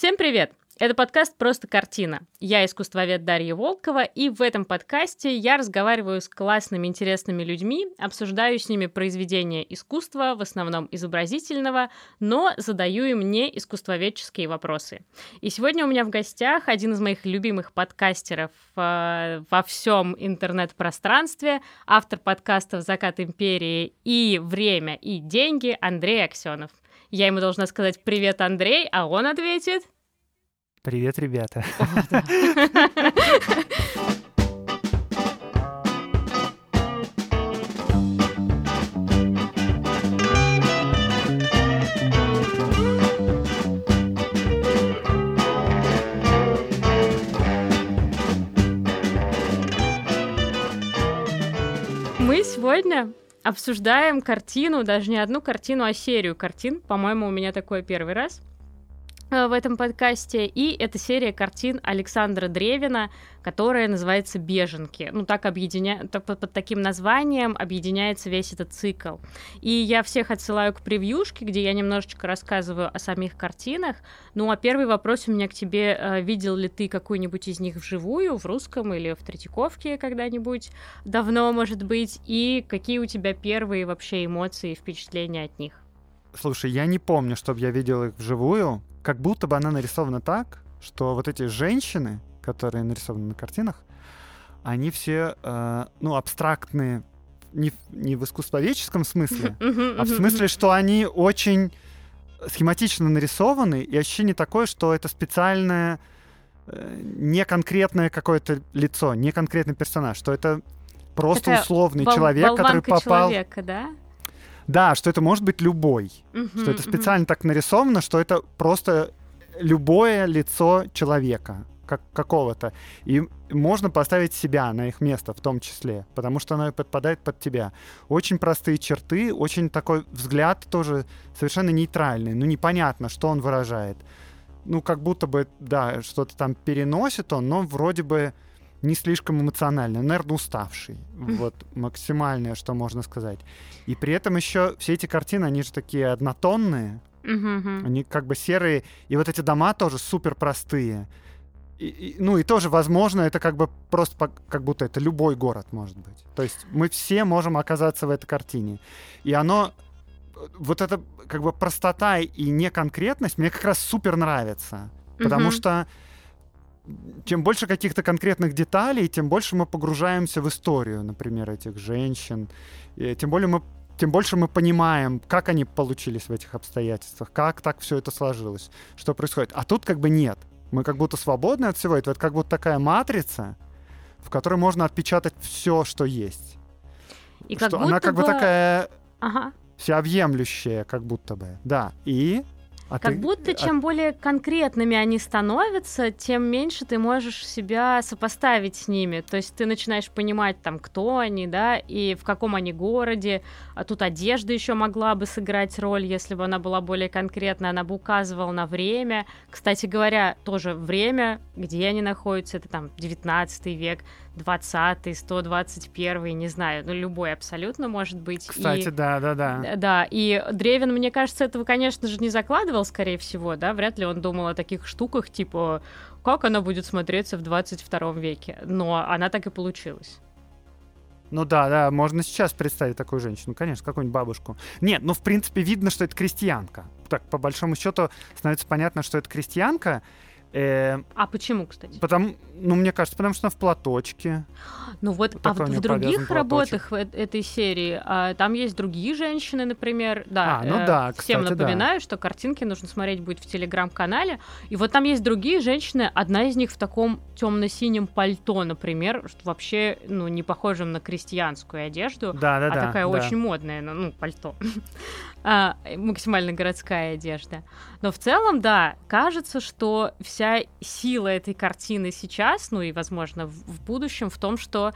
Всем привет! Это подкаст «Просто картина». Я искусствовед Дарья Волкова, и в этом подкасте я разговариваю с классными, интересными людьми, обсуждаю с ними произведения искусства, в основном изобразительного, но задаю им не искусствоведческие вопросы. И сегодня у меня в гостях один из моих любимых подкастеров э, во всем интернет-пространстве, автор подкастов «Закат империи» и «Время и деньги» Андрей Аксенов. Я ему должна сказать «Привет, Андрей», а он ответит – Привет, ребята. Мы сегодня обсуждаем картину, даже не одну картину, а серию картин. По-моему, у меня такое первый раз. Э, в этом подкасте, и это серия картин Александра Древина, которая называется «Беженки». Ну, так объединя... под таким названием объединяется весь этот цикл. И я всех отсылаю к превьюшке, где я немножечко рассказываю о самих картинах. Ну, а первый вопрос у меня к тебе. Э, видел ли ты какую-нибудь из них вживую, в русском или в Третьяковке когда-нибудь? Давно, может быть. И какие у тебя первые вообще эмоции и впечатления от них? Слушай, я не помню, чтобы я видел их вживую как будто бы она нарисована так, что вот эти женщины, которые нарисованы на картинах, они все, э, ну, абстрактные, не, не в искусствоведческом смысле, а в смысле, что они очень схематично нарисованы, и ощущение такое, что это специальное, э, не конкретное какое-то лицо, не конкретный персонаж, что это просто Такая условный человек, который попал... человека, да? Да, что это может быть любой. Uh-huh, что это специально uh-huh. так нарисовано, что это просто любое лицо человека как какого-то. И можно поставить себя на их место в том числе, потому что оно подпадает под тебя. Очень простые черты, очень такой взгляд тоже совершенно нейтральный. Ну, непонятно, что он выражает. Ну, как будто бы, да, что-то там переносит он, но вроде бы не слишком эмоциональный, наверное, уставший. Вот максимальное, что можно сказать. И при этом еще все эти картины, они же такие однотонные, они как бы серые, и вот эти дома тоже супер простые. И, и, ну и тоже, возможно, это как бы просто по, как будто это любой город может быть. То есть мы все можем оказаться в этой картине. И оно, вот эта как бы простота и неконкретность мне как раз супер нравится. Потому что чем больше каких-то конкретных деталей, тем больше мы погружаемся в историю, например, этих женщин. И тем более мы тем больше мы понимаем, как они получились в этих обстоятельствах, как так все это сложилось, что происходит. А тут как бы нет. Мы как будто свободны от всего этого. Это как будто такая матрица, в которой можно отпечатать все, что есть. И что как она как бы, бы такая ага. всеобъемлющая, как будто бы. Да. И а как ты... будто чем а... более конкретными они становятся, тем меньше ты можешь себя сопоставить с ними. То есть ты начинаешь понимать, там, кто они, да, и в каком они городе. А тут одежда еще могла бы сыграть роль, если бы она была более конкретная. Она бы указывала на время. Кстати говоря, тоже время, где они находятся, это там 19 век. 20 121 не знаю, ну любой абсолютно может быть. Кстати, и, да, да, да. Да, и Древин, мне кажется, этого, конечно же, не закладывал, скорее всего, да, вряд ли он думал о таких штуках, типа, как она будет смотреться в 22 веке, но она так и получилась. Ну да, да, можно сейчас представить такую женщину, конечно, какую-нибудь бабушку. Нет, ну в принципе видно, что это крестьянка. Так, по большому счету, становится понятно, что это крестьянка, Э, а почему, кстати? Потому, ну, мне кажется, потому что она в платочке. Ну вот, вот а в, в других работах этой серии а, там есть другие женщины, например. Да, а, ну э, да, всем кстати, напоминаю, да. что картинки нужно смотреть будет в телеграм-канале. И вот там есть другие женщины, одна из них в таком темно-синем пальто, например, что вообще, ну, не похожем на крестьянскую одежду, да, да, а да, такая да. очень модная, ну, ну пальто. а, максимально городская одежда. Но в целом, да, кажется, что вся сила этой картины сейчас, ну и, возможно, в, в будущем, в том, что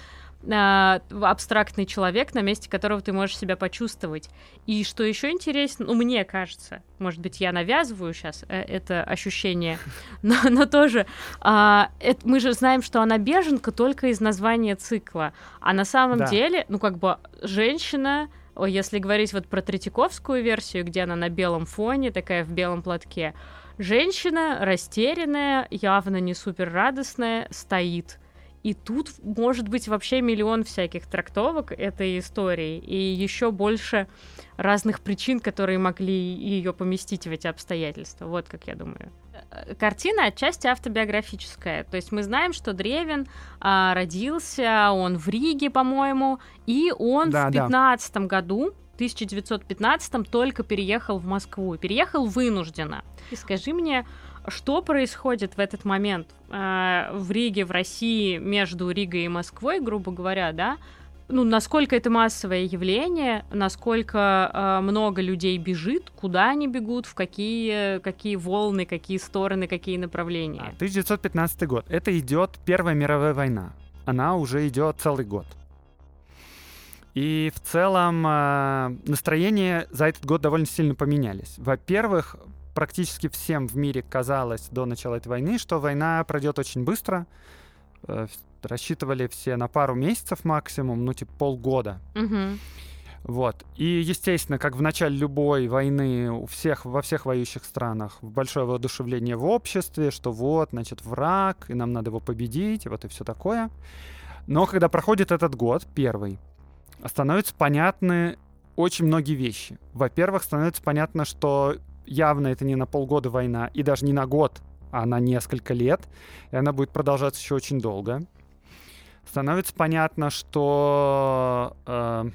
а, абстрактный человек, на месте которого ты можешь себя почувствовать. И что еще интересно, ну, мне кажется, может быть, я навязываю сейчас э, это ощущение, но, но тоже а, это, мы же знаем, что она беженка только из названия цикла. А на самом да. деле, ну, как бы женщина если говорить вот про Третьяковскую версию, где она на белом фоне, такая в белом платке, женщина растерянная, явно не супер радостная, стоит. И тут может быть вообще миллион всяких трактовок этой истории, и еще больше разных причин, которые могли ее поместить в эти обстоятельства. Вот как я думаю. Э, картина отчасти автобиографическая. То есть мы знаем, что Древин а, родился, он в Риге, по-моему, и он да, в 15 да. году 1915 только переехал в Москву. Переехал вынужденно. И скажи мне, что происходит в этот момент э, в Риге, в России, между Ригой и Москвой, грубо говоря, да? ну, насколько это массовое явление, насколько э, много людей бежит, куда они бегут, в какие, какие волны, какие стороны, какие направления. 1915 а, год. Это идет Первая мировая война. Она уже идет целый год. И в целом э, настроения за этот год довольно сильно поменялись. Во-первых, практически всем в мире казалось до начала этой войны, что война пройдет очень быстро. Э, рассчитывали все на пару месяцев максимум, ну, типа полгода. Угу. Вот. И, естественно, как в начале любой войны у всех, во всех воюющих странах большое воодушевление в обществе, что вот, значит, враг, и нам надо его победить, и вот и все такое. Но когда проходит этот год, первый, становятся понятны очень многие вещи. Во-первых, становится понятно, что явно это не на полгода война, и даже не на год, а на несколько лет, и она будет продолжаться еще очень долго становится понятно, что э,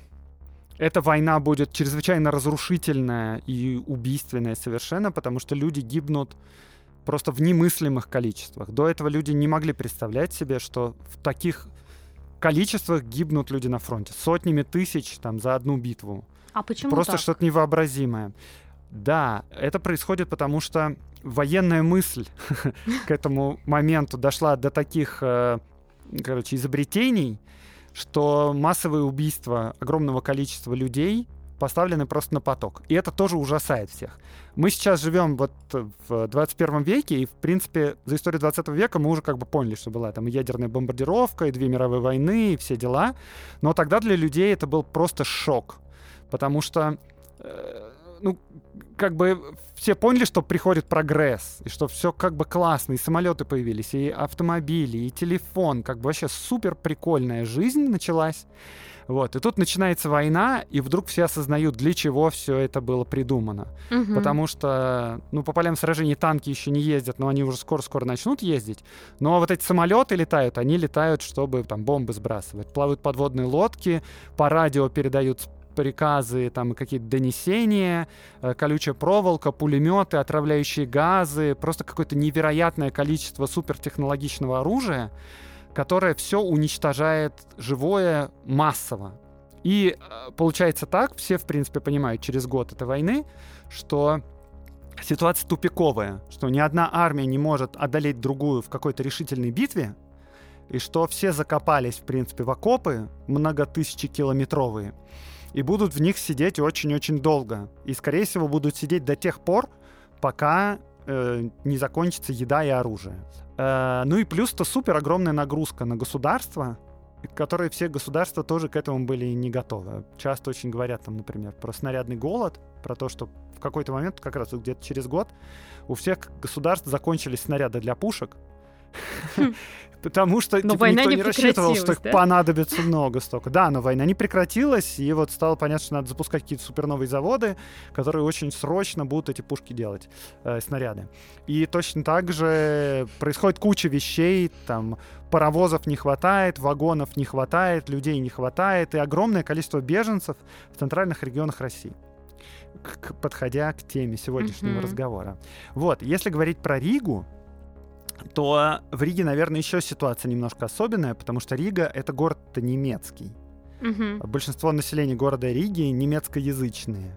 эта война будет чрезвычайно разрушительная и убийственная совершенно, потому что люди гибнут просто в немыслимых количествах. До этого люди не могли представлять себе, что в таких количествах гибнут люди на фронте. Сотнями тысяч там за одну битву. А почему Просто так? что-то невообразимое. Да, это происходит потому, что военная мысль к этому моменту дошла до таких э, короче, изобретений, что массовые убийства огромного количества людей поставлены просто на поток. И это тоже ужасает всех. Мы сейчас живем вот в 21 веке, и, в принципе, за историю 20 века мы уже как бы поняли, что была там ядерная бомбардировка, и две мировые войны, и все дела. Но тогда для людей это был просто шок. Потому что э, ну, как бы все поняли, что приходит прогресс, и что все как бы классно, и самолеты появились, и автомобили, и телефон, как бы вообще супер прикольная жизнь началась. Вот. И тут начинается война, и вдруг все осознают, для чего все это было придумано. Угу. Потому что, ну, по полям сражений танки еще не ездят, но они уже скоро-скоро начнут ездить. Но вот эти самолеты летают, они летают, чтобы там бомбы сбрасывать. Плавают подводные лодки, по радио передают приказы, там какие-то донесения, э, колючая проволока, пулеметы, отравляющие газы, просто какое-то невероятное количество супертехнологичного оружия, которое все уничтожает живое массово. И э, получается так, все, в принципе, понимают через год этой войны, что ситуация тупиковая, что ни одна армия не может одолеть другую в какой-то решительной битве, и что все закопались, в принципе, в окопы многотысячекилометровые, и будут в них сидеть очень-очень долго. И, скорее всего, будут сидеть до тех пор, пока э, не закончится еда и оружие. Э, ну и плюс-то супер огромная нагрузка на государство, которые все государства тоже к этому были не готовы. Часто очень говорят там, например, про снарядный голод, про то, что в какой-то момент, как раз где-то через год, у всех государств закончились снаряды для пушек. Потому что но типа, война никто не, не рассчитывал, что их да? понадобится много столько. Да, но война не прекратилась, и вот стало понятно, что надо запускать какие-то суперновые заводы, которые очень срочно будут эти пушки делать, э, снаряды. И точно так же происходит куча вещей, там паровозов не хватает, вагонов не хватает, людей не хватает, и огромное количество беженцев в центральных регионах России к, подходя к теме сегодняшнего mm-hmm. разговора. Вот, если говорить про Ригу, то в Риге, наверное, еще ситуация немножко особенная, потому что Рига — это город-то немецкий. Угу. Большинство населения города Риги немецкоязычные.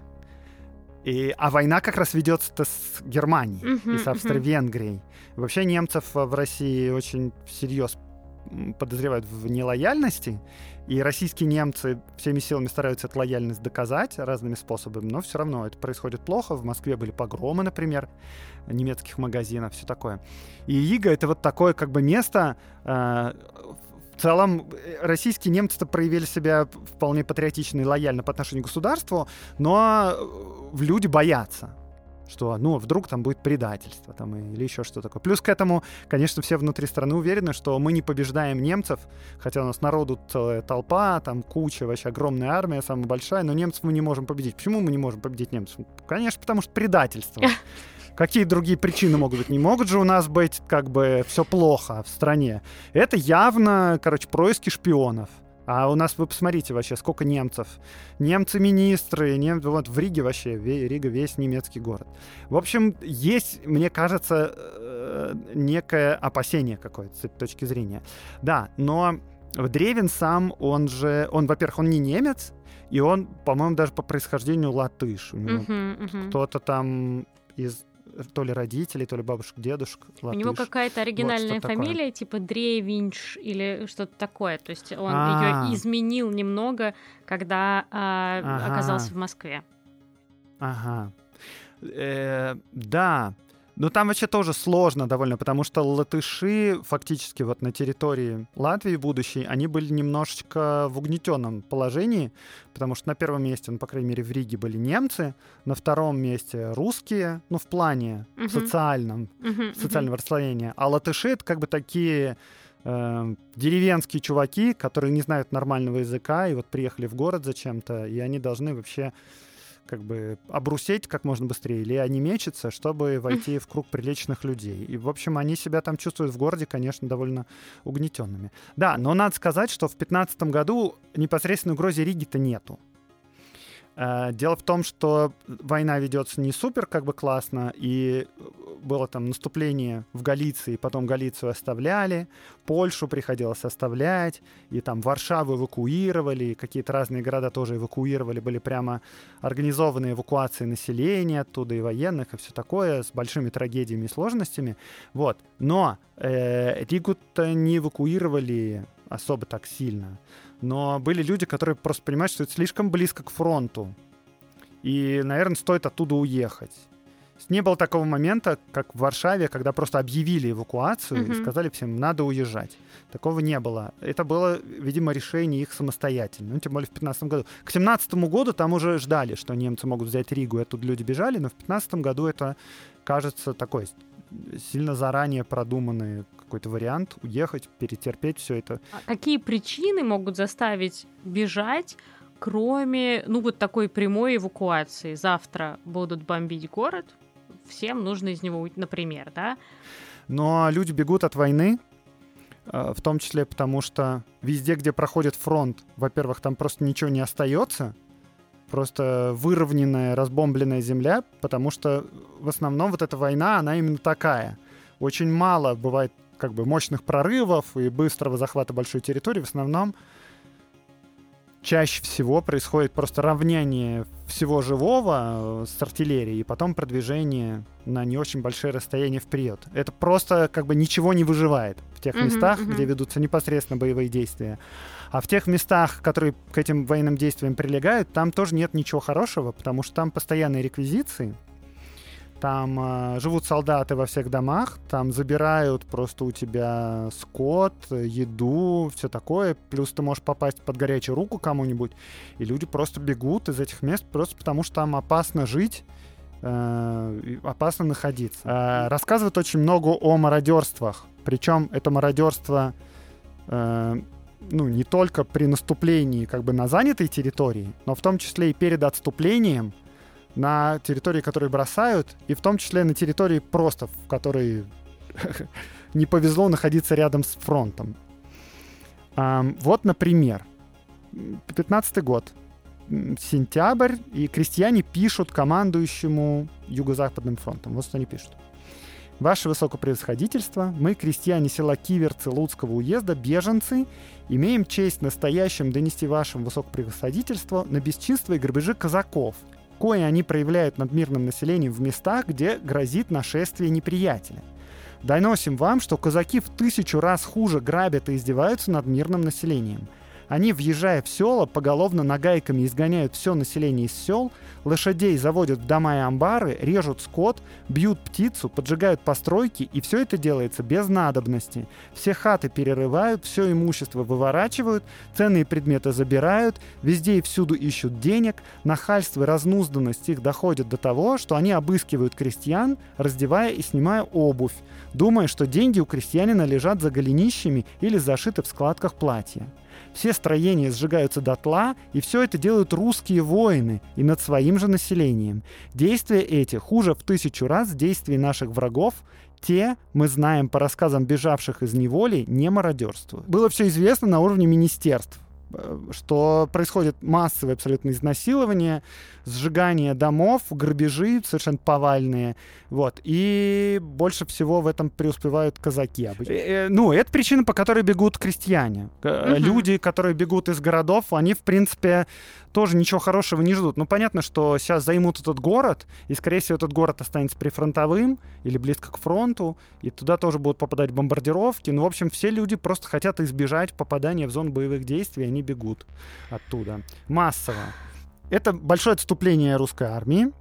И, а война как раз ведется-то с Германией uh-huh, и с Австро-Венгрией. Uh-huh. Вообще немцев в России очень всерьез подозревают в нелояльности, и российские немцы всеми силами стараются эту лояльность доказать разными способами, но все равно это происходит плохо. В Москве были погромы, например, немецких магазинов, все такое. И Ига — это вот такое как бы место, э, целом э, российские немцы-то проявили себя вполне патриотично и лояльно по отношению к государству, но э, люди боятся что, ну, вдруг там будет предательство там, или еще что такое. Плюс к этому, конечно, все внутри страны уверены, что мы не побеждаем немцев, хотя у нас народу целая толпа, там куча, вообще огромная армия, самая большая, но немцев мы не можем победить. Почему мы не можем победить немцев? Конечно, потому что предательство. Какие другие причины могут быть? Не могут же у нас быть как бы все плохо в стране. Это явно, короче, происки шпионов. А у нас, вы посмотрите вообще, сколько немцев. Немцы-министры, нем... вот в Риге вообще, Рига весь немецкий город. В общем, есть, мне кажется, э, некое опасение какое-то с этой точки зрения. Да, но Древин сам, он же, он, во-первых, он не немец, и он, по-моему, даже по происхождению латыш. У него uh-huh, uh-huh. кто-то там из то ли родителей, то ли бабушек, дедушек. Латыш. У него какая-то оригинальная вот фамилия, такое. типа Дрейвинч или что-то такое. То есть он А-а-а. ее изменил немного, когда ага. оказался в Москве. Ага. Э, да, ну, там вообще тоже сложно довольно, потому что латыши фактически вот на территории Латвии будущей, они были немножечко в угнетенном положении, потому что на первом месте, ну, по крайней мере, в Риге были немцы, на втором месте русские, ну, в плане uh-huh. социальном, uh-huh, социального uh-huh. расслоения, а латыши — это как бы такие э, деревенские чуваки, которые не знают нормального языка, и вот приехали в город зачем-то, и они должны вообще как бы обрусеть как можно быстрее, или они мечутся, чтобы войти в круг приличных людей. И, в общем, они себя там чувствуют в городе, конечно, довольно угнетенными. Да, но надо сказать, что в 2015 году непосредственной угрозы Риги-то нету. Э, дело в том, что война ведется не супер как бы классно, и было там наступление в Галиции, потом Галицию оставляли, Польшу приходилось оставлять, и там Варшаву эвакуировали, какие-то разные города тоже эвакуировали, были прямо организованные эвакуации населения оттуда и военных, и все такое, с большими трагедиями и сложностями. Вот. Но э, Ригу-то не эвакуировали особо так сильно но были люди, которые просто понимают, что это слишком близко к фронту. И, наверное, стоит оттуда уехать. Не было такого момента, как в Варшаве, когда просто объявили эвакуацию mm-hmm. и сказали всем, надо уезжать. Такого не было. Это было, видимо, решение их самостоятельно. Ну, тем более в 2015 году. К 2017 году там уже ждали, что немцы могут взять Ригу, и оттуда люди бежали, но в 2015 году это, кажется, такой сильно заранее продуманный какой-то вариант, уехать, перетерпеть все это. А какие причины могут заставить бежать, кроме, ну, вот такой прямой эвакуации? Завтра будут бомбить город, всем нужно из него уйти, например, да? Но люди бегут от войны, э, в том числе потому, что везде, где проходит фронт, во-первых, там просто ничего не остается, просто выровненная, разбомбленная земля, потому что в основном вот эта война, она именно такая. Очень мало бывает как бы мощных прорывов и быстрого захвата большой территории. В основном чаще всего происходит просто равнение всего живого э, с артиллерией и потом продвижение на не очень большие расстояния вперед. Это просто как бы ничего не выживает в тех местах, uh-huh. где ведутся непосредственно боевые действия. А в тех местах, которые к этим военным действиям прилегают, там тоже нет ничего хорошего, потому что там постоянные реквизиции, там э, живут солдаты во всех домах, там забирают просто у тебя скот, еду, все такое. Плюс ты можешь попасть под горячую руку кому-нибудь, и люди просто бегут из этих мест просто потому, что там опасно жить, э, опасно находиться. Э, рассказывают очень много о мародерствах, причем это мародерство э, ну, не только при наступлении как бы на занятой территории, но в том числе и перед отступлением на территории, которые бросают, и в том числе на территории просто, в которой не повезло находиться рядом с фронтом. Вот, например, 15 год, сентябрь, и крестьяне пишут командующему Юго-Западным фронтом. Вот что они пишут. Ваше Высокопревосходительство, мы, крестьяне села Киверцы Луцкого уезда, беженцы, имеем честь настоящим донести вашему Высокопревосходительству на бесчинство и грабежи казаков, кое они проявляют над мирным населением в местах, где грозит нашествие неприятеля. Доносим вам, что казаки в тысячу раз хуже грабят и издеваются над мирным населением. Они, въезжая в села, поголовно нагайками изгоняют все население из сел, лошадей заводят в дома и амбары, режут скот, бьют птицу, поджигают постройки, и все это делается без надобности. Все хаты перерывают, все имущество выворачивают, ценные предметы забирают, везде и всюду ищут денег, нахальство и разнузданность их доходят до того, что они обыскивают крестьян, раздевая и снимая обувь, думая, что деньги у крестьянина лежат за голенищами или зашиты в складках платья. Все строения сжигаются дотла, и все это делают русские воины и над своим же населением. Действия эти хуже в тысячу раз действий наших врагов, те, мы знаем по рассказам бежавших из неволи, не мародерствуют. Было все известно на уровне министерств э, что происходит массовое абсолютно изнасилование, сжигание домов, грабежи совершенно повальные. Вот. И больше всего в этом преуспевают казаки. Обычно. Э, ну, это причина, по которой бегут крестьяне. Угу. Люди, которые бегут из городов, они, в принципе, тоже ничего хорошего не ждут. Ну, понятно, что сейчас займут этот город, и, скорее всего, этот город останется прифронтовым или близко к фронту, и туда тоже будут попадать бомбардировки. Ну, в общем, все люди просто хотят избежать попадания в зону боевых действий, и они бегут оттуда. Массово. Это большое отступление русской армии.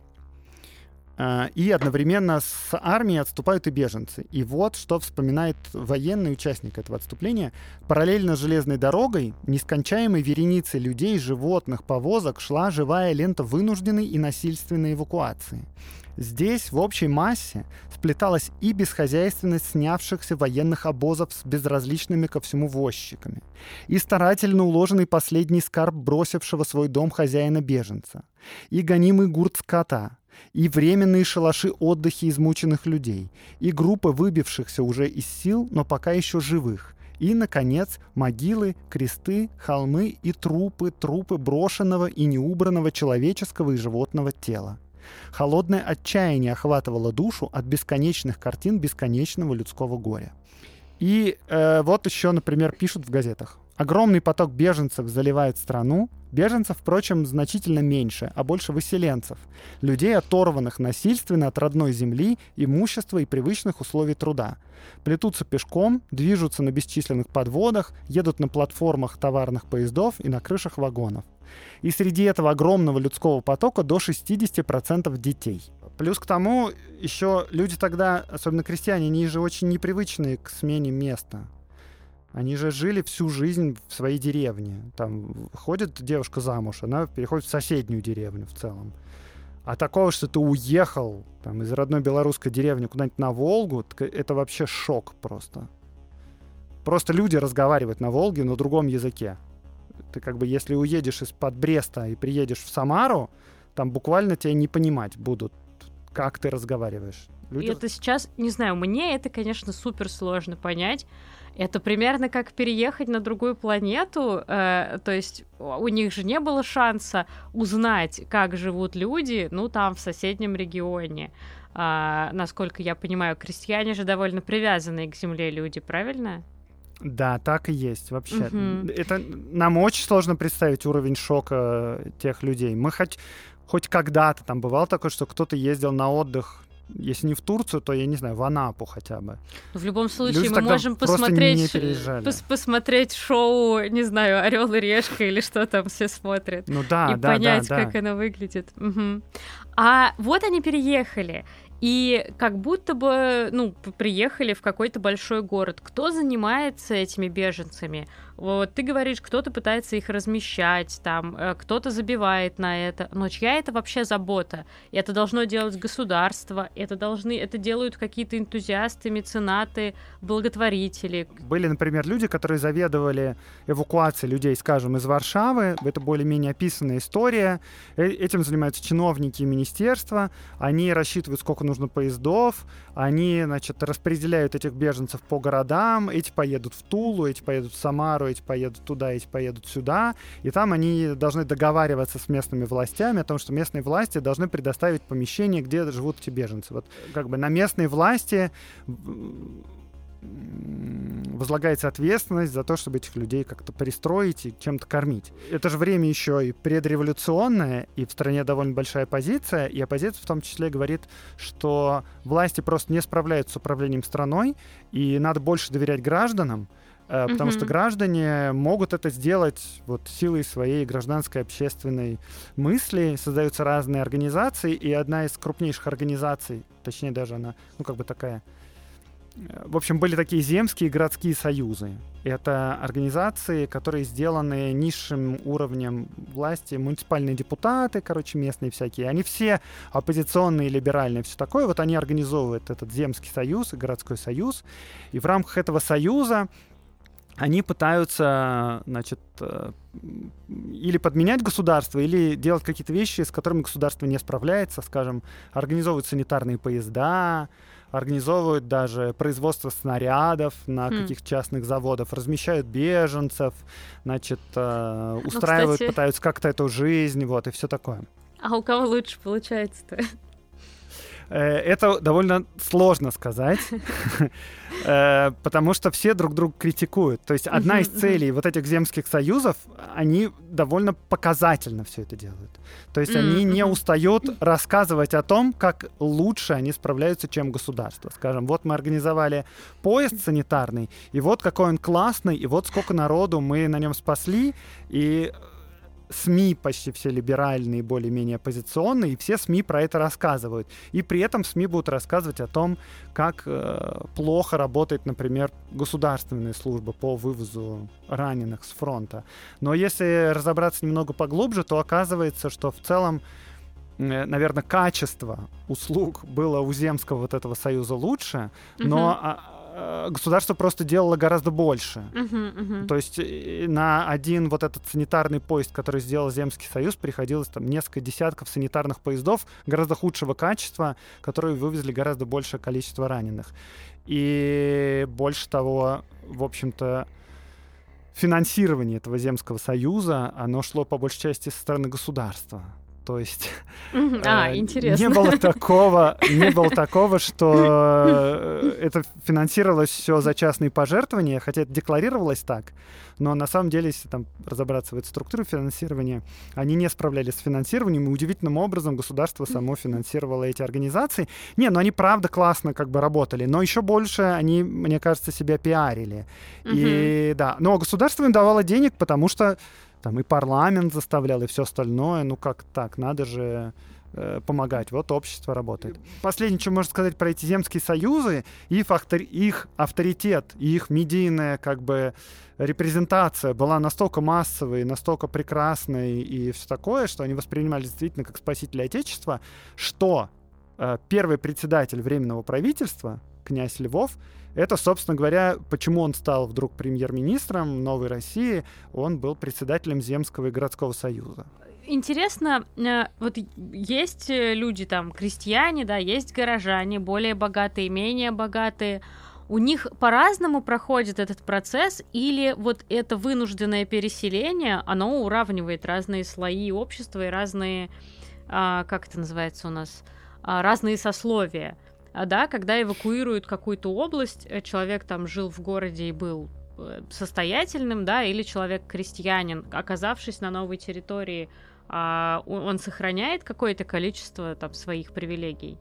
А, и одновременно с армией отступают и беженцы. И вот что вспоминает военный участник этого отступления. Параллельно железной дорогой, нескончаемой вереницей людей, животных, повозок шла живая лента вынужденной и насильственной эвакуации. Здесь в общей массе сплеталась и бесхозяйственность снявшихся военных обозов с безразличными ко всему возчиками, и старательно уложенный последний скарб бросившего свой дом хозяина-беженца, и гонимый гурт скота, и временные шалаши отдыхи измученных людей, и группы выбившихся уже из сил, но пока еще живых, и, наконец, могилы, кресты, холмы и трупы, трупы брошенного и неубранного человеческого и животного тела. Холодное отчаяние охватывало душу от бесконечных картин бесконечного людского горя. И э, вот еще, например, пишут в газетах. Огромный поток беженцев заливает страну. Беженцев, впрочем, значительно меньше, а больше выселенцев. Людей, оторванных насильственно от родной земли, имущества и привычных условий труда. Плетутся пешком, движутся на бесчисленных подводах, едут на платформах товарных поездов и на крышах вагонов. И среди этого огромного людского потока до 60% детей. Плюс к тому, еще люди тогда, особенно крестьяне, они же очень непривычные к смене места. Они же жили всю жизнь в своей деревне. Там ходит девушка замуж, она переходит в соседнюю деревню в целом. А такого, что ты уехал там, из родной белорусской деревни куда-нибудь на Волгу, это вообще шок просто. Просто люди разговаривают на Волге на другом языке. Ты как бы, если уедешь из-под Бреста и приедешь в Самару, там буквально тебя не понимать будут, как ты разговариваешь. Люди... И это сейчас, не знаю, мне это, конечно, супер сложно понять. Это примерно как переехать на другую планету, э, то есть у них же не было шанса узнать, как живут люди, ну там в соседнем регионе. Э, насколько я понимаю, крестьяне же довольно привязанные к земле люди, правильно? Да, так и есть вообще. Угу. Это нам очень сложно представить уровень шока тех людей. Мы хоть хоть когда-то там бывало такое, что кто-то ездил на отдых если не в Турцию, то я не знаю, в Анапу хотя бы. Ну, в любом случае, Люди мы можем посмотреть, пос посмотреть шоу, не знаю, Орел и Решка или что там все смотрят. Ну да, и да, понять, да, как оно выглядит. Угу. А вот они переехали. И как будто бы, ну, приехали в какой-то большой город. Кто занимается этими беженцами? Вот ты говоришь, кто-то пытается их размещать, там, э, кто-то забивает на это. Но чья это вообще забота? И это должно делать государство, это должны, это делают какие-то энтузиасты, меценаты, благотворители. Были, например, люди, которые заведовали эвакуацией людей, скажем, из Варшавы. Это более-менее описанная история. Э, этим занимаются чиновники министерства. Они рассчитывают, сколько нужно поездов. Они, значит, распределяют этих беженцев по городам. Эти поедут в Тулу, эти поедут в Самару, эти поедут туда, эти поедут сюда, и там они должны договариваться с местными властями о том, что местные власти должны предоставить помещение, где живут эти беженцы. Вот как бы на местные власти возлагается ответственность за то, чтобы этих людей как-то пристроить и чем-то кормить. Это же время еще и предреволюционное, и в стране довольно большая оппозиция, и оппозиция в том числе говорит, что власти просто не справляются с управлением страной, и надо больше доверять гражданам, потому mm-hmm. что граждане могут это сделать вот силой своей гражданской общественной мысли. Создаются разные организации, и одна из крупнейших организаций, точнее даже она, ну как бы такая в общем, были такие земские и городские союзы. Это организации, которые сделаны низшим уровнем власти, муниципальные депутаты, короче, местные всякие. Они все оппозиционные, либеральные, все такое. Вот они организовывают этот земский союз и городской союз. И в рамках этого союза они пытаются, значит, э, или подменять государство, или делать какие-то вещи, с которыми государство не справляется, скажем, организовывают санитарные поезда, организовывают даже производство снарядов на mm. каких частных заводах, размещают беженцев, значит, э, ну, устраивают, ну, кстати... пытаются как-то эту жизнь, вот, и все такое. А у кого лучше получается-то? Э, это довольно сложно сказать, э, потому что все друг друга критикуют. То есть одна из целей вот этих земских союзов, они довольно показательно все это делают. То есть они не устают рассказывать о том, как лучше они справляются, чем государство. Скажем, вот мы организовали поезд санитарный, и вот какой он классный, и вот сколько народу мы на нем спасли, и СМИ почти все либеральные, более-менее оппозиционные, и все СМИ про это рассказывают. И при этом СМИ будут рассказывать о том, как э, плохо работает, например, государственная служба по вывозу раненых с фронта. Но если разобраться немного поглубже, то оказывается, что в целом э, наверное, качество услуг было у Земского вот этого союза лучше, но Э, государство просто делало гораздо больше. Uh-huh, uh-huh. То есть на один вот этот санитарный поезд, который сделал Земский Союз, приходилось там несколько десятков санитарных поездов гораздо худшего качества, которые вывезли гораздо большее количество раненых. И больше того, в общем-то, финансирование этого Земского Союза, оно шло по большей части со стороны государства. То есть а, э, интересно. не было такого, не было такого, что э, это финансировалось все за частные пожертвования, хотя это декларировалось так, но на самом деле, если там разобраться в этой структуре финансирования, они не справлялись с финансированием, и удивительным образом государство само финансировало эти организации. Не, ну они правда классно как бы работали, но еще больше они, мне кажется, себя пиарили. И да, но государство им давало денег, потому что там и парламент заставлял, и все остальное. Ну как так, надо же э, помогать. Вот общество работает. Последнее, что можно сказать про эти земские союзы, их, автор, их авторитет, их медийная как бы репрезентация была настолько массовой, настолько прекрасной и все такое, что они воспринимались действительно как спасители Отечества, что э, первый председатель Временного правительства, князь Львов, это, собственно говоря, почему он стал вдруг премьер-министром Новой России. Он был председателем Земского и городского союза. Интересно, э, вот есть э, люди там, крестьяне, да, есть горожане, более богатые, менее богатые. У них по-разному проходит этот процесс, или вот это вынужденное переселение, оно уравнивает разные слои общества и разные, а, как это называется у нас, а, разные сословия. А, да, когда эвакуируют какую-то область, э, человек там жил в городе и был э, состоятельным, да, или человек крестьянин, оказавшись на новой территории, а, он сохраняет какое-то количество там своих привилегий?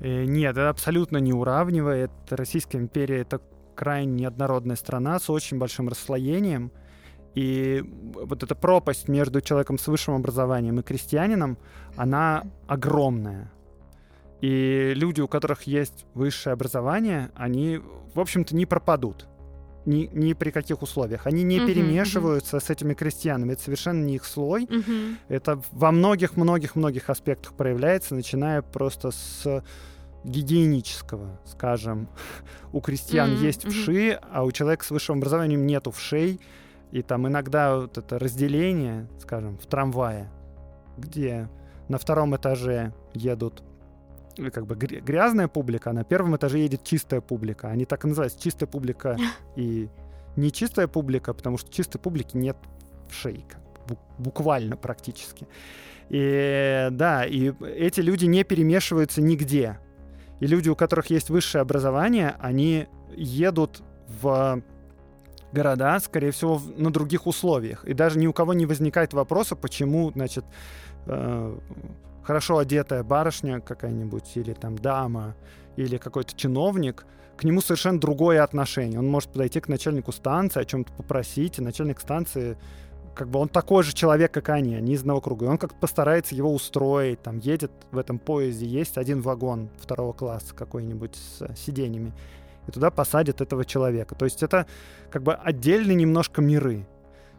Э, нет, это абсолютно не уравнивает. Российская империя это крайне неоднородная страна с очень большим расслоением. И вот эта пропасть между человеком с высшим образованием и крестьянином, она огромная. И люди, у которых есть высшее образование, они, в общем-то, не пропадут. Ни, ни при каких условиях. Они не uh-huh, перемешиваются uh-huh. с этими крестьянами. Это совершенно не их слой. Uh-huh. Это во многих-многих-многих аспектах проявляется, начиная просто с гигиенического, скажем. У крестьян mm-hmm. есть вши, а у человека с высшим образованием нет вшей. И там иногда вот это разделение, скажем, в трамвае, где на втором этаже едут как бы грязная публика, а на первом этаже едет чистая публика. Они так и называются, чистая публика и нечистая публика, потому что чистой публики нет в шее, буквально практически. И да, и эти люди не перемешиваются нигде. И люди, у которых есть высшее образование, они едут в города, скорее всего, на других условиях. И даже ни у кого не возникает вопроса, почему, значит, э, хорошо одетая барышня какая-нибудь или там дама или какой-то чиновник, к нему совершенно другое отношение. Он может подойти к начальнику станции, о чем-то попросить, и начальник станции как бы он такой же человек, как они, они из одного круга. И он как-то постарается его устроить, там едет в этом поезде, есть один вагон второго класса какой-нибудь с сиденьями, и туда посадят этого человека. То есть это как бы отдельные немножко миры.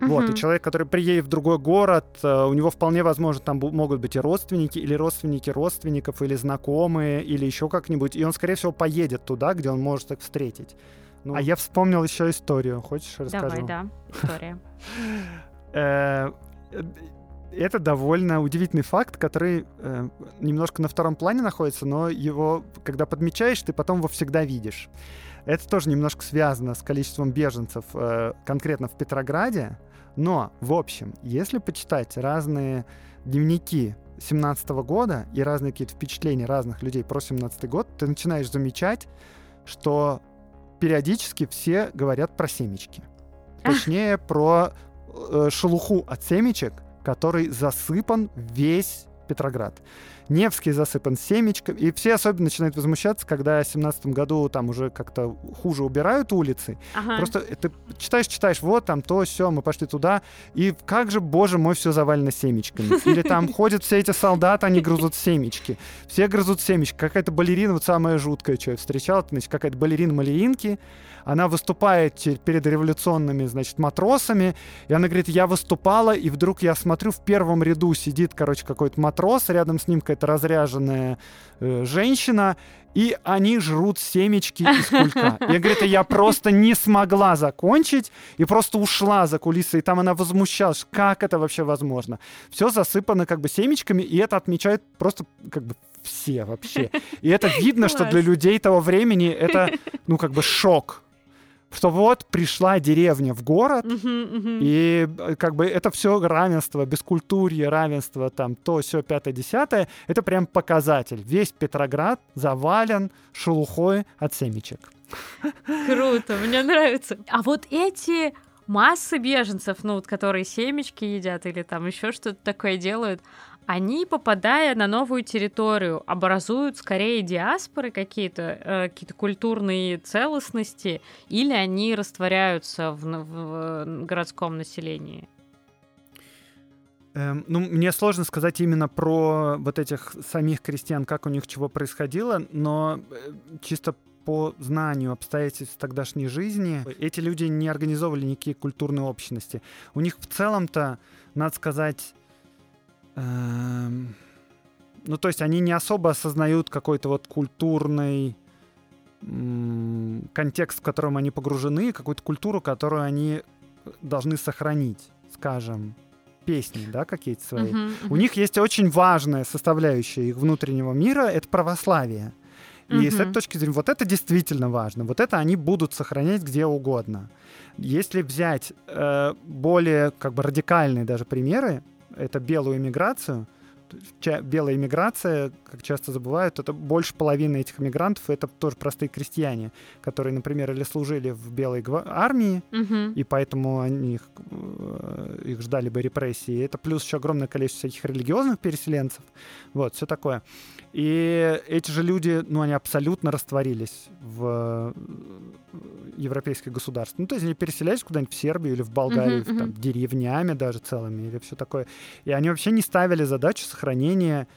Uh-huh. Вот, и человек, который приедет в другой город, э, у него вполне возможно там могут быть и родственники, или родственники родственников, или знакомые, или еще как-нибудь. И он, скорее всего, поедет туда, где он может их встретить. Ну, а я вспомнил еще историю. Хочешь расскажу? Давай, да, история. Э, это довольно удивительный факт, который э, немножко на втором плане находится, но его, когда подмечаешь, ты потом его всегда видишь. Это тоже немножко связано с количеством беженцев э, конкретно в Петрограде. Но, в общем, если почитать разные дневники 17 года и разные какие-то впечатления разных людей про 17 год, ты начинаешь замечать, что периодически все говорят про семечки. Точнее, про э, шелуху от семечек, который засыпан весь Петроград. Невский засыпан семечками. И все особенно начинают возмущаться, когда в 17 году там уже как-то хуже убирают улицы. Ага. Просто ты читаешь, читаешь, вот там то, все, мы пошли туда. И как же, боже мой, все завалено семечками. Или там ходят все эти солдаты, они грызут семечки. Все грызут семечки. Какая-то балерина, вот самая жуткая, что я встречал, значит, какая-то балерина Малиинки, она выступает перед революционными, значит, матросами, и она говорит, я выступала, и вдруг я смотрю, в первом ряду сидит, короче, какой-то матрос, рядом с ним какая-то разряженная э, женщина, и они жрут семечки из кулька. Я говорит, я просто не смогла закончить и просто ушла за кулисы. И там она возмущалась, как это вообще возможно. Все засыпано как бы семечками, и это отмечают просто как бы все вообще. И это видно, что для людей того времени это, ну, как бы шок что вот пришла деревня в город, uh-huh, uh-huh. и э, как бы это все равенство, бескультурье, равенство, там то, все, пятое, десятое, это прям показатель. Весь Петроград завален шелухой от семечек. Круто, мне нравится. А вот эти массы беженцев, ну, вот, которые семечки едят или там еще что-то такое делают, они, попадая на новую территорию, образуют скорее диаспоры какие-то, э, какие-то культурные целостности, или они растворяются в, в, в городском населении? Эм, ну, мне сложно сказать именно про вот этих самих крестьян, как у них чего происходило, но э, чисто по знанию обстоятельств тогдашней жизни эти люди не организовывали никакие культурные общности. У них в целом-то, надо сказать, ну, то есть они не особо осознают какой-то вот культурный контекст, в котором они погружены, какую-то культуру, которую они должны сохранить, скажем, песни, да, какие-то свои. Uh-huh, uh-huh. У них есть очень важная составляющая их внутреннего мира — это православие. И uh-huh. с этой точки зрения, вот это действительно важно. Вот это они будут сохранять где угодно. Если взять э, более как бы радикальные даже примеры, это белую иммиграцию, белая иммиграция, как часто забывают, это больше половины этих иммигрантов это тоже простые крестьяне, которые, например, или служили в белой армии, угу. и поэтому они их, э, их ждали бы репрессии. Это плюс еще огромное количество всяких религиозных переселенцев. Вот, все такое. И эти же люди, ну, они абсолютно растворились в э, европейских государств. Ну, то есть они переселялись куда-нибудь в Сербию или в Болгарию, uh-huh, uh-huh. там, деревнями даже целыми или все такое. И они вообще не ставили задачу сохранения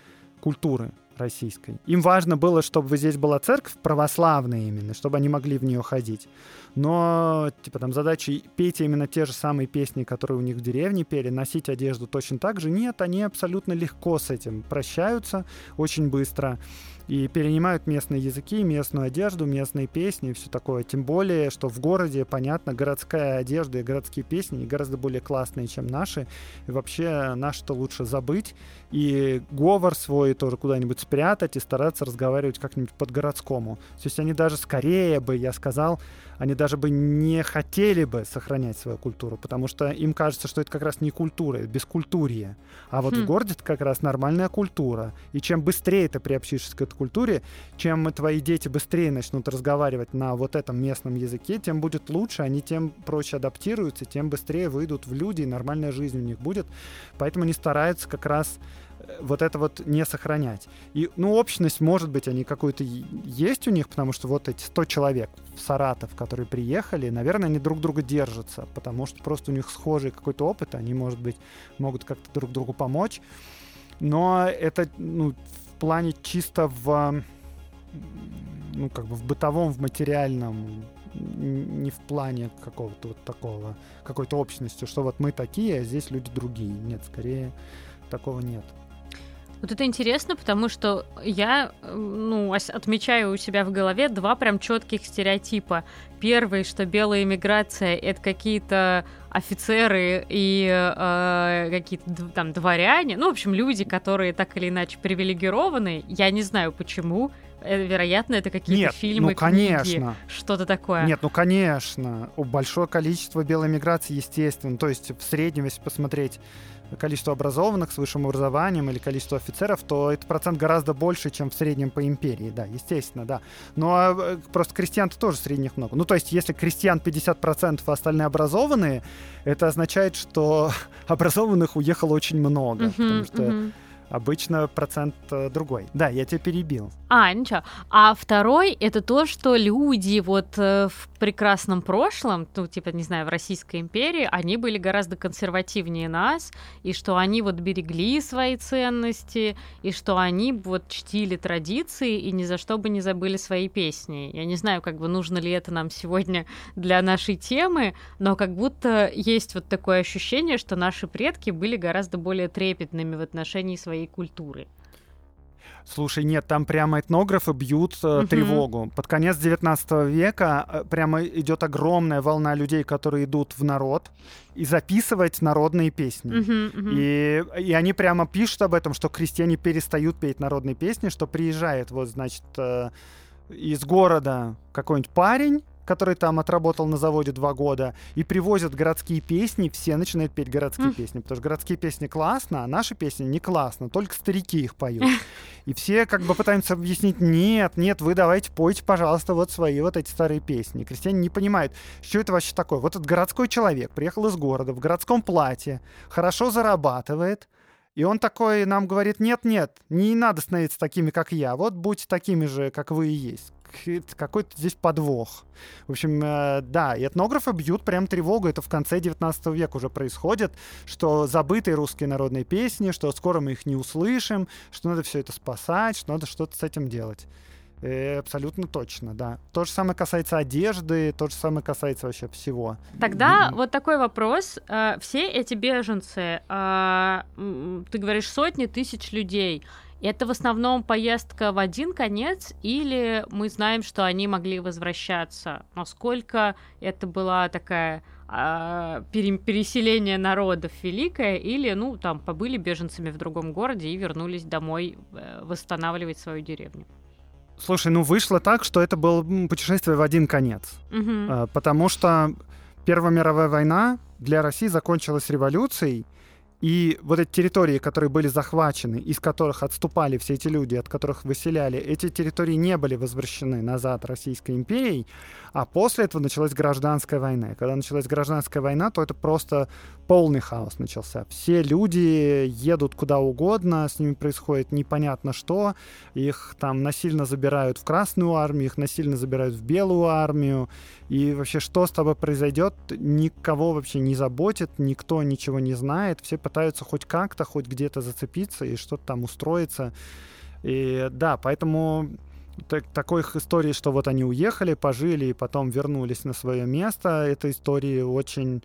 культуры российской. Им важно было, чтобы здесь была церковь православная именно, чтобы они могли в нее ходить. Но, типа, там задача петь именно те же самые песни, которые у них в деревне пели, носить одежду точно так же. Нет, они абсолютно легко с этим прощаются очень быстро и перенимают местные языки, местную одежду, местные песни и все такое. Тем более, что в городе, понятно, городская одежда и городские песни гораздо более классные, чем наши. И вообще наши-то лучше забыть и говор свой тоже куда-нибудь спрятать и стараться разговаривать как-нибудь под-городскому. То есть они даже скорее бы, я сказал, они даже бы не хотели бы сохранять свою культуру, потому что им кажется, что это как раз не культура, это бескультурье. А вот хм. в городе это как раз нормальная культура. И чем быстрее ты приобщишься к этой культуре, чем твои дети быстрее начнут разговаривать на вот этом местном языке, тем будет лучше, они тем проще адаптируются, тем быстрее выйдут в люди, и нормальная жизнь у них будет. Поэтому они стараются как раз вот это вот не сохранять. И, ну, общность, может быть, они какую-то есть у них, потому что вот эти 100 человек в Саратов, которые приехали, наверное, они друг друга держатся, потому что просто у них схожий какой-то опыт, они, может быть, могут как-то друг другу помочь. Но это, ну, в плане чисто в ну, как бы в бытовом, в материальном, не в плане какого-то вот такого, какой-то общности, что вот мы такие, а здесь люди другие. Нет, скорее такого нет. Вот это интересно, потому что я ну, отмечаю у себя в голове два прям четких стереотипа. Первый, что белая иммиграция это какие-то офицеры и э, какие-то там дворяне, ну, в общем, люди, которые так или иначе привилегированы. Я не знаю почему. Э, вероятно, это какие-то Нет, фильмы, ну, конечно. что-то такое. Нет, ну, конечно. Большое количество белой миграции, естественно. То есть в среднем, если посмотреть количество образованных с высшим образованием или количество офицеров, то этот процент гораздо больше, чем в среднем по империи, да, естественно, да. Но ну, а, э, просто крестьян тоже средних много. Ну, то есть, если крестьян 50%, а остальные образованные, это означает, что образованных уехало очень много, uh-huh, потому что uh-huh Обычно процент э, другой. Да, я тебя перебил. А, ничего. А второй это то, что люди вот э, в прекрасном прошлом, ну, типа, не знаю, в Российской империи, они были гораздо консервативнее нас, и что они вот берегли свои ценности, и что они вот чтили традиции и ни за что бы не забыли свои песни. Я не знаю, как бы нужно ли это нам сегодня для нашей темы, но как будто есть вот такое ощущение, что наши предки были гораздо более трепетными в отношении своей культуры. Слушай, нет, там прямо этнографы бьют э, угу. тревогу. Под конец 19 века э, прямо идет огромная волна людей, которые идут в народ и записывать народные песни. Угу, угу. И, и они прямо пишут об этом, что крестьяне перестают петь народные песни, что приезжает вот, значит, э, из города какой-нибудь парень, который там отработал на заводе два года, и привозят городские песни, все начинают петь городские mm. песни, потому что городские песни классно, а наши песни не классно, только старики их поют. И все как бы пытаются объяснить, нет, нет, вы давайте пойте, пожалуйста, вот свои вот эти старые песни. И крестьяне не понимают, что это вообще такое. Вот этот городской человек приехал из города в городском платье, хорошо зарабатывает, и он такой нам говорит, нет-нет, не надо становиться такими, как я, вот будьте такими же, как вы и есть какой-то здесь подвох. В общем, э, да, и этнографы бьют прям тревогу. Это в конце 19 века уже происходит, что забытые русские народные песни, что скоро мы их не услышим, что надо все это спасать, что надо что-то с этим делать. Э, абсолютно точно, да. То же самое касается одежды, то же самое касается вообще всего. Тогда вот такой вопрос. Э, все эти беженцы, ты говоришь, сотни тысяч людей, это в основном поездка в один конец, или мы знаем, что они могли возвращаться? Насколько это была такая а, переселение народов великое, или, ну, там, побыли беженцами в другом городе и вернулись домой э, восстанавливать свою деревню? Слушай, ну вышло так, что это было путешествие в один конец. Угу. Потому что Первая мировая война для России закончилась революцией, и вот эти территории, которые были захвачены, из которых отступали все эти люди, от которых выселяли, эти территории не были возвращены назад Российской империей, а после этого началась гражданская война. И когда началась гражданская война, то это просто полный хаос начался. Все люди едут куда угодно, с ними происходит непонятно что, их там насильно забирают в Красную армию, их насильно забирают в Белую армию, и вообще что с тобой произойдет, никого вообще не заботит, никто ничего не знает, все пытаются хоть как-то, хоть где-то зацепиться и что-то там устроиться. И да, поэтому так, такой истории, что вот они уехали, пожили и потом вернулись на свое место, это истории очень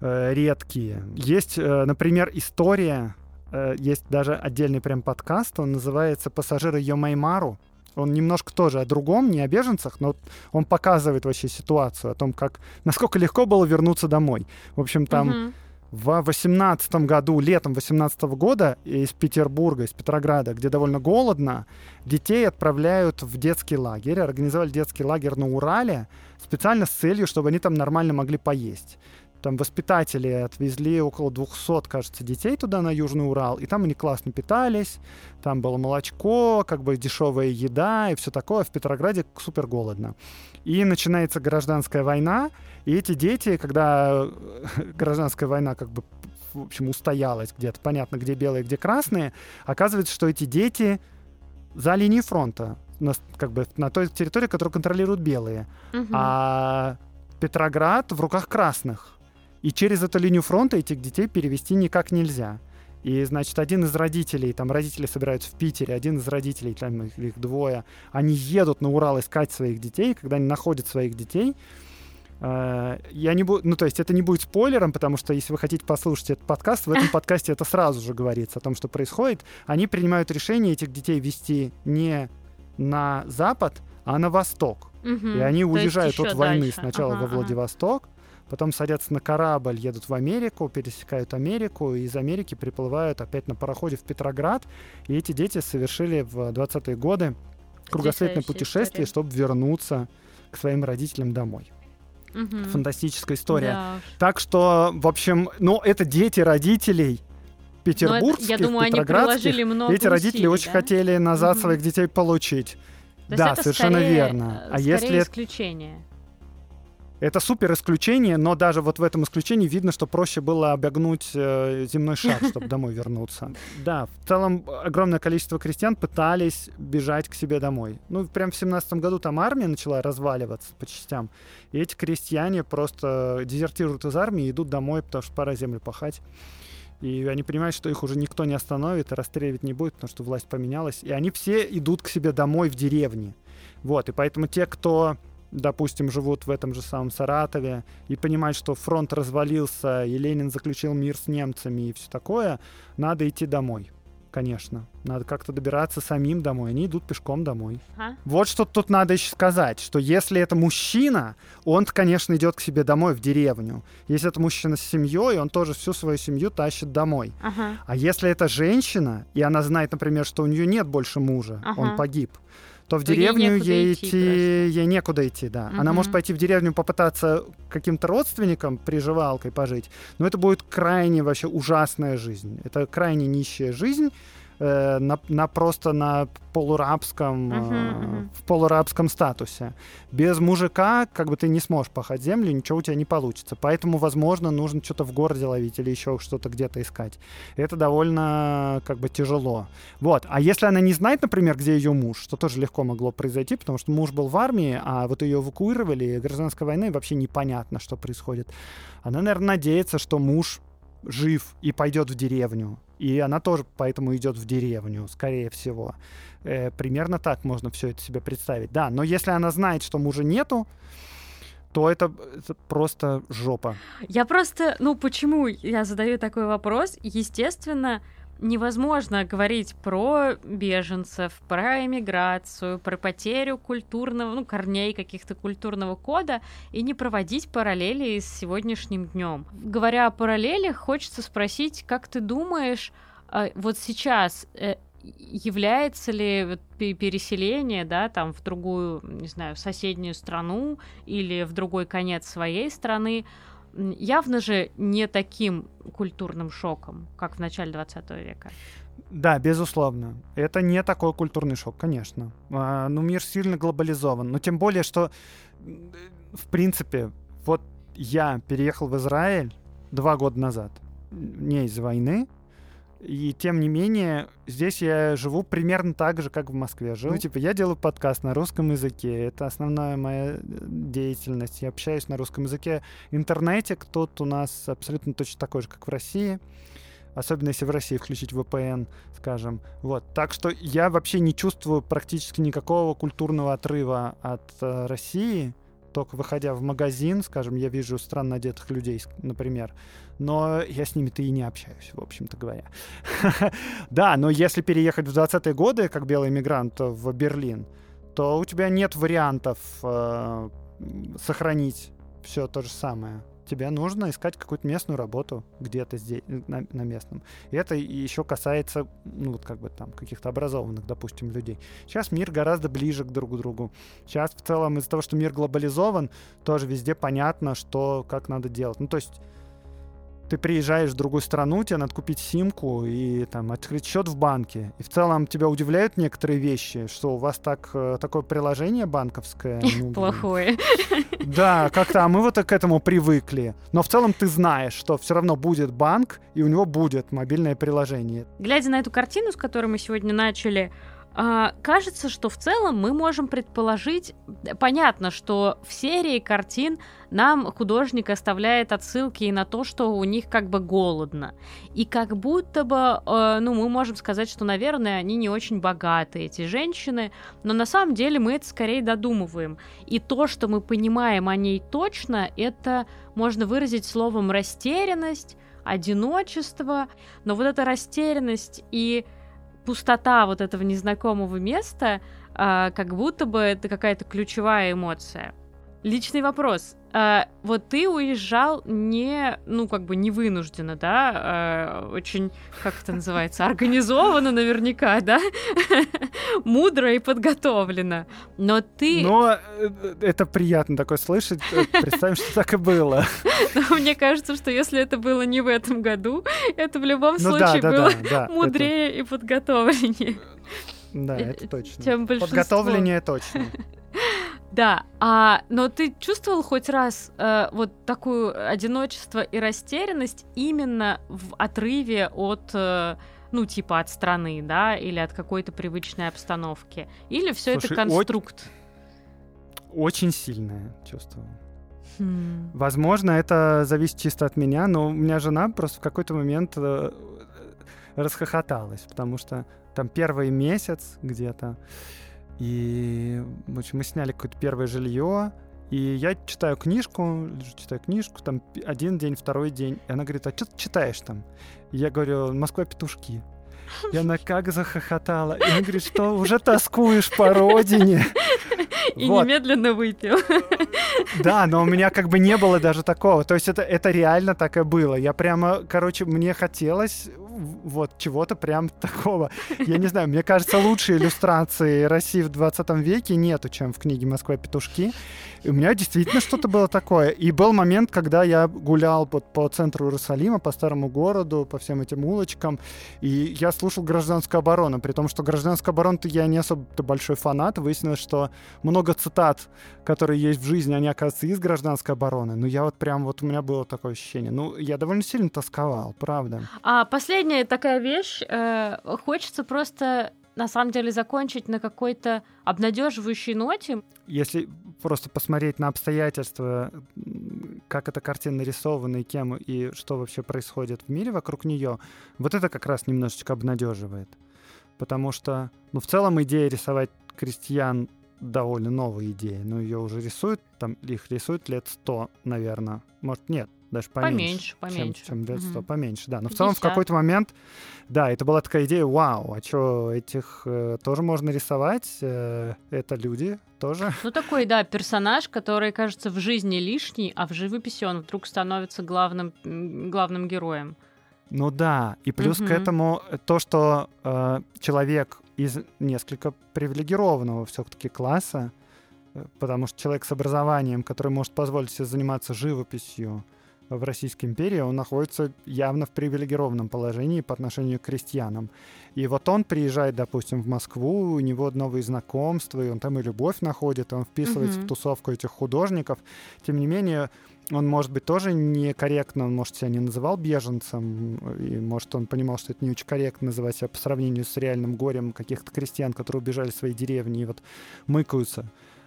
э, редкие. Есть, э, например, история, э, есть даже отдельный прям подкаст, он называется «Пассажиры Йомаймару». Он немножко тоже о другом, не о беженцах, но он показывает вообще ситуацию, о том, как, насколько легко было вернуться домой. В общем, там... Uh-huh в 18 году, летом 18 года из Петербурга, из Петрограда, где довольно голодно, детей отправляют в детский лагерь. Организовали детский лагерь на Урале специально с целью, чтобы они там нормально могли поесть. Там воспитатели отвезли около 200, кажется, детей туда, на Южный Урал, и там они классно питались, там было молочко, как бы дешевая еда и все такое. В Петрограде супер голодно. И начинается гражданская война, и эти дети, когда гражданская война как бы в общем, устоялось где-то. Понятно, где белые, где красные. Оказывается, что эти дети за линией фронта, на, как бы на той территории, которую контролируют белые. Мгм. А Петроград в руках красных. И через эту линию фронта этих детей перевести никак нельзя. И, значит, один из родителей, там родители собираются в Питере, один из родителей, там их, их двое, они едут на Урал искать своих детей, когда они находят своих детей, э, я не буду, ну, то есть это не будет спойлером, потому что если вы хотите послушать этот подкаст, в этом подкасте это сразу же говорится о том, что происходит. Они принимают решение этих детей вести не на запад, а на восток. Мгм. И они уезжают от войны дальше. сначала Ага, во. Владивосток, потом садятся на корабль, едут в Америку, пересекают Америку, и из Америки приплывают опять на пароходе в Петроград. И эти дети совершили в 20-е годы кругосветное путешествие, история. чтобы вернуться к своим родителям домой. Мгм. Фантастическая история. Да. Так что, в общем, ну, это дети родителей Но это, петербургских, я думаю, они петроградских. приложили много Эти родители усилий, очень да? хотели назад Мгм. своих детей получить. То да, это совершенно скорее, верно. А если скорее это- исключение. Это супер исключение, но даже вот в этом исключении видно, что проще было обогнуть э, земной шар, чтобы домой вернуться. Да, в целом огромное количество крестьян пытались бежать к себе домой. Ну, прям в семнадцатом году там армия начала разваливаться по частям, и эти крестьяне просто дезертируют из армии и идут домой, потому что пора землю пахать. И они понимают, что их уже никто не остановит и расстреливать не будет, потому что власть поменялась. И они все идут к себе домой в деревне. Вот, и поэтому те, кто допустим, живут в этом же самом Саратове и понимают, что фронт развалился, и Ленин заключил мир с немцами и все такое, надо идти домой. Конечно. Надо как-то добираться самим домой. Они идут пешком домой. Ага. Вот что тут надо еще сказать, что если это мужчина, он, конечно, идет к себе домой в деревню. Если это мужчина с семьей, он тоже всю свою семью тащит домой. Ага. А если это женщина, и она знает, например, что у нее нет больше мужа, Ага. он погиб, то в То ей деревню некуда ей идти идти, ей некуда идти, да. Она Мгм. может пойти в деревню попытаться каким-то родственникам приживалкой пожить, но это будет крайне вообще ужасная жизнь. Это крайне нищая жизнь. Э, на, на просто на полурабском Мгм, мгм. в полурабском статусе. Без мужика как бы ты не сможешь пахать землю ничего у тебя не получится. Поэтому возможно нужно что-то в городе ловить или еще что-то где-то искать. Это довольно как бы тяжело. Вот. А если она не знает например где ее муж что тоже легко могло произойти потому что муж был в армии а вот ее эвакуировали гражданской войны вообще непонятно что происходит. Она наверное надеется что муж жив и пойдет в деревню. И она тоже поэтому идет в деревню, скорее всего. Э, примерно так можно все это себе представить. Да, но если она знает, что мужа нету, то это, это просто жопа. Я просто, ну почему я задаю такой вопрос? Естественно, невозможно говорить про беженцев, про эмиграцию, про потерю культурного, ну, корней каких-то культурного кода и не проводить параллели с сегодняшним днем. Говоря о параллелях, хочется спросить, как ты думаешь, а, вот сейчас э, является ли переселение, да, там в другую, не знаю, соседнюю страну или в другой конец своей страны явно же не таким культурным шоком, как в начале 20 века. Да, безусловно. Это не такой культурный шок, конечно. А, ну, мир сильно глобализован. Но тем более, что, в принципе, вот я переехал в Израиль два года назад. Не из-за войны. И тем не менее, здесь я живу примерно так же, как в Москве жил. Ну, типа, я делаю подкаст на русском языке. Это основная моя э, деятельность. Я общаюсь на русском языке. Интернетик тут у нас абсолютно точно такой же, как в России особенно если в России включить VPN, скажем. Вот. Так что я вообще не чувствую практически никакого культурного отрыва от э, России. Только выходя в магазин, скажем, я вижу странно одетых людей, например, но я с ними-то и не общаюсь, в общем-то говоря. Да, но если переехать в 20-е годы, как белый мигрант в Берлин, то у тебя нет вариантов э, сохранить все то же самое. Тебе нужно искать какую-то местную работу где-то здесь, на, на местном. И это еще касается, ну, вот как бы там, каких-то образованных, допустим, людей. Сейчас мир гораздо ближе к друг другу. Сейчас в целом из-за того, что мир глобализован, тоже везде понятно, что, как надо делать. Ну, то есть ты приезжаешь в другую страну, тебе надо купить симку и там открыть счет в банке. И в целом тебя удивляют некоторые вещи, что у вас так э, такое приложение банковское. Ну, Плохое. Да, как-то, а мы вот к этому привыкли. Но в целом ты знаешь, что все равно будет банк, и у него будет мобильное приложение. Глядя на эту картину, с которой мы сегодня начали, а, кажется, что в целом мы можем предположить, понятно, что в серии картин нам художник оставляет отсылки и на то, что у них как бы голодно. И как будто бы, э, ну, мы можем сказать, что, наверное, они не очень богатые, эти женщины, но на самом деле мы это скорее додумываем. И то, что мы понимаем о ней точно, это можно выразить словом растерянность, одиночество, но вот эта растерянность и пустота вот этого незнакомого места, э, как будто бы это какая-то ключевая эмоция. Личный вопрос. А, вот ты уезжал не, ну, как бы не вынужденно, да, а, очень, как это называется, организованно наверняка, да, мудро и подготовлено, но ты... Но э, это приятно такое слышать, представим, что так и было. Но мне кажется, что если это было не в этом году, это в любом ну, случае да, да, было да, мудрее это... и подготовленнее. Да, это точно. Чем Подготовленнее точно. Да, а, но ты чувствовал хоть раз э, вот такую одиночество и растерянность именно в отрыве от, э, ну, типа от страны, да, или от какой-то привычной обстановки? Или все это конструкт? Очень сильное чувство. Хм. Возможно, это зависит чисто от меня, но у меня жена просто в какой-то момент э, расхохоталась, потому что там первый месяц где-то и в общем, мы сняли какое-то первое жилье, и я читаю книжку, читаю книжку, там один день, второй день. И она говорит, а что ты читаешь там? И я говорю, Москва петушки. И она как захохотала. И она говорит, что уже тоскуешь по родине. И вот. немедленно выпил. Да, но у меня как бы не было даже такого. То есть это, это реально так и было. Я прямо, короче, мне хотелось вот чего-то прям такого. Я не знаю, мне кажется, лучшей иллюстрации России в 20 веке нету, чем в книге «Москва петушки». И у меня действительно что-то было такое. И был момент, когда я гулял по, по центру Иерусалима, по старому городу, по всем этим улочкам, и я слушал «Гражданскую оборону», при том, что «Гражданскую оборону» я не особо большой фанат. Выяснилось, что много цитат, которые есть в жизни, они, оказывается, из «Гражданской обороны». Но я вот прям, вот у меня было такое ощущение. Ну, я довольно сильно тосковал, правда. А последняя такая вещь. Э, хочется просто на самом деле закончить на какой-то обнадеживающей ноте. Если просто посмотреть на обстоятельства, как эта картина нарисована и кем, и что вообще происходит в мире вокруг нее, вот это как раз немножечко обнадеживает. Потому что, ну, в целом идея рисовать крестьян довольно новая идея, но ее уже рисуют, там их рисуют лет сто, наверное. Может, нет, даже поменьше, поменьше, поменьше. чем, чем лет сто, угу. поменьше, да. Но 50. в целом в какой-то момент, да, это была такая идея, вау, а что, этих э, тоже можно рисовать, э, это люди тоже. Ну такой, да, персонаж, который кажется в жизни лишний, а в живописи он вдруг становится главным, главным героем. Ну да, и плюс угу. к этому то, что э, человек из несколько привилегированного все-таки класса, э, потому что человек с образованием, который может позволить себе заниматься живописью в Российской империи, он находится явно в привилегированном положении по отношению к крестьянам. И вот он приезжает, допустим, в Москву, у него новые знакомства, и он там и любовь находит, он вписывается mm-hmm. в тусовку этих художников. Тем не менее, он, может быть, тоже некорректно, он, может, себя не называл беженцем, и, может, он понимал, что это не очень корректно называть себя по сравнению с реальным горем каких-то крестьян, которые убежали в свои деревни и вот мыкаются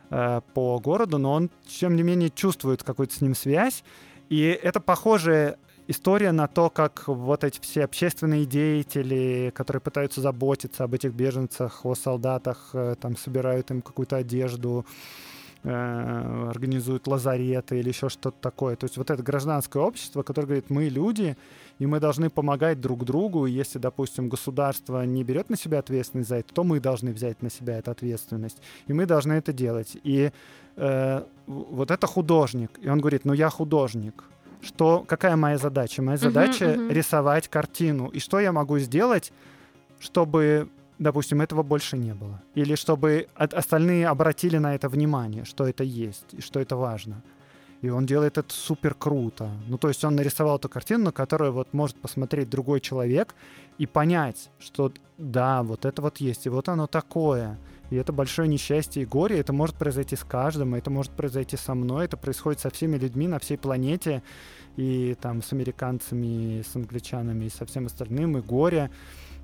э, по городу, но он, тем не менее, чувствует какую-то с ним связь, и это похожая история на то, как вот эти все общественные деятели, которые пытаются заботиться об этих беженцах, о солдатах, э, там собирают им какую-то одежду, Э, организуют лазареты или еще что-то такое. То есть вот это гражданское общество, которое говорит, мы люди, и мы должны помогать друг другу. И если, допустим, государство не берет на себя ответственность за это, то мы должны взять на себя эту ответственность. И мы должны это делать. И э, вот это художник. И он говорит, ну я художник. Что, какая моя задача? Моя задача uh-huh, uh-huh. рисовать картину. И что я могу сделать, чтобы допустим, этого больше не было. Или чтобы остальные обратили на это внимание, что это есть и что это важно. И он делает это супер круто. Ну, то есть он нарисовал эту картину, на которую вот может посмотреть другой человек и понять, что да, вот это вот есть, и вот оно такое. И это большое несчастье и горе. Это может произойти с каждым, это может произойти со мной, это происходит со всеми людьми на всей планете, и там с американцами, и с англичанами, и со всем остальным, и горе.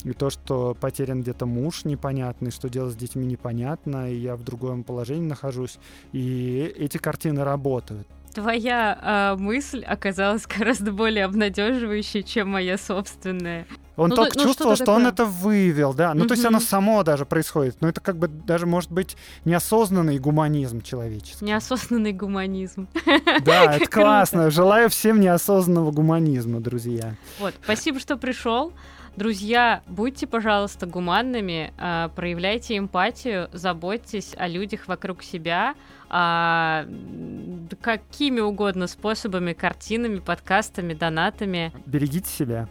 И то, что потерян где-то муж непонятный, что делать с детьми непонятно, и я в другом положении нахожусь. И эти картины работают твоя э, мысль оказалась гораздо более обнадеживающей, чем моя собственная. Он ну, только ну, чувствовал, что, что он это вывел, да. Ну, угу. то есть оно само даже происходит. Но это как бы даже может быть неосознанный гуманизм человеческий. Неосознанный гуманизм. Да, это классно. Желаю всем неосознанного гуманизма, друзья. Вот, спасибо, что пришел. Друзья, будьте, пожалуйста, гуманными, э, проявляйте эмпатию, заботьтесь о людях вокруг себя, э, какими угодно способами, картинами, подкастами, донатами. Берегите себя.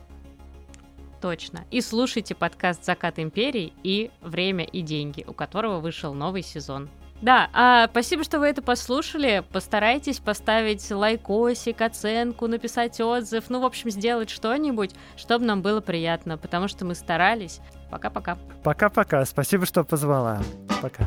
Точно. И слушайте подкаст «Закат империи» и «Время и деньги», у которого вышел новый сезон. Да, а, спасибо, что вы это послушали. Постарайтесь поставить лайкосик, оценку, написать отзыв, ну, в общем, сделать что-нибудь, чтобы нам было приятно, потому что мы старались. Пока-пока. Пока-пока. Спасибо, что позвала. Пока.